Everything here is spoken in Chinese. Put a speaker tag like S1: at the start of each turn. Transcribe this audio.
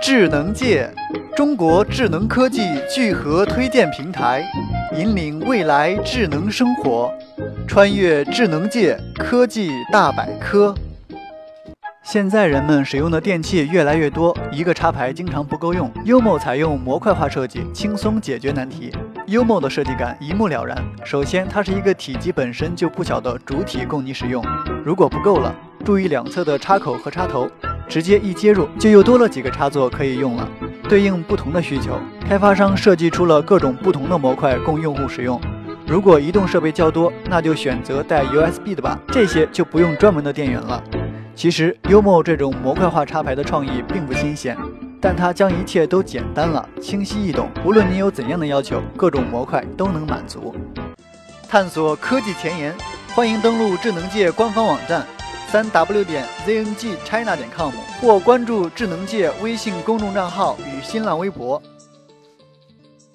S1: 智能界，中国智能科技聚合推荐平台，引领未来智能生活，穿越智能界科技大百科。现在人们使用的电器越来越多，一个插排经常不够用。Umo 采用模块化设计，轻松解决难题。Umo 的设计感一目了然。首先，它是一个体积本身就不小的主体供你使用。如果不够了，注意两侧的插口和插头。直接一接入，就又多了几个插座可以用了。对应不同的需求，开发商设计出了各种不同的模块供用户使用。如果移动设备较多，那就选择带 USB 的吧，这些就不用专门的电源了。其实 Umo 这种模块化插排的创意并不新鲜，但它将一切都简单了，清晰易懂。无论你有怎样的要求，各种模块都能满足。探索科技前沿，欢迎登录智能界官方网站。三 w 点 zngchina 点 com 或关注智能界微信公众账号与新浪微博。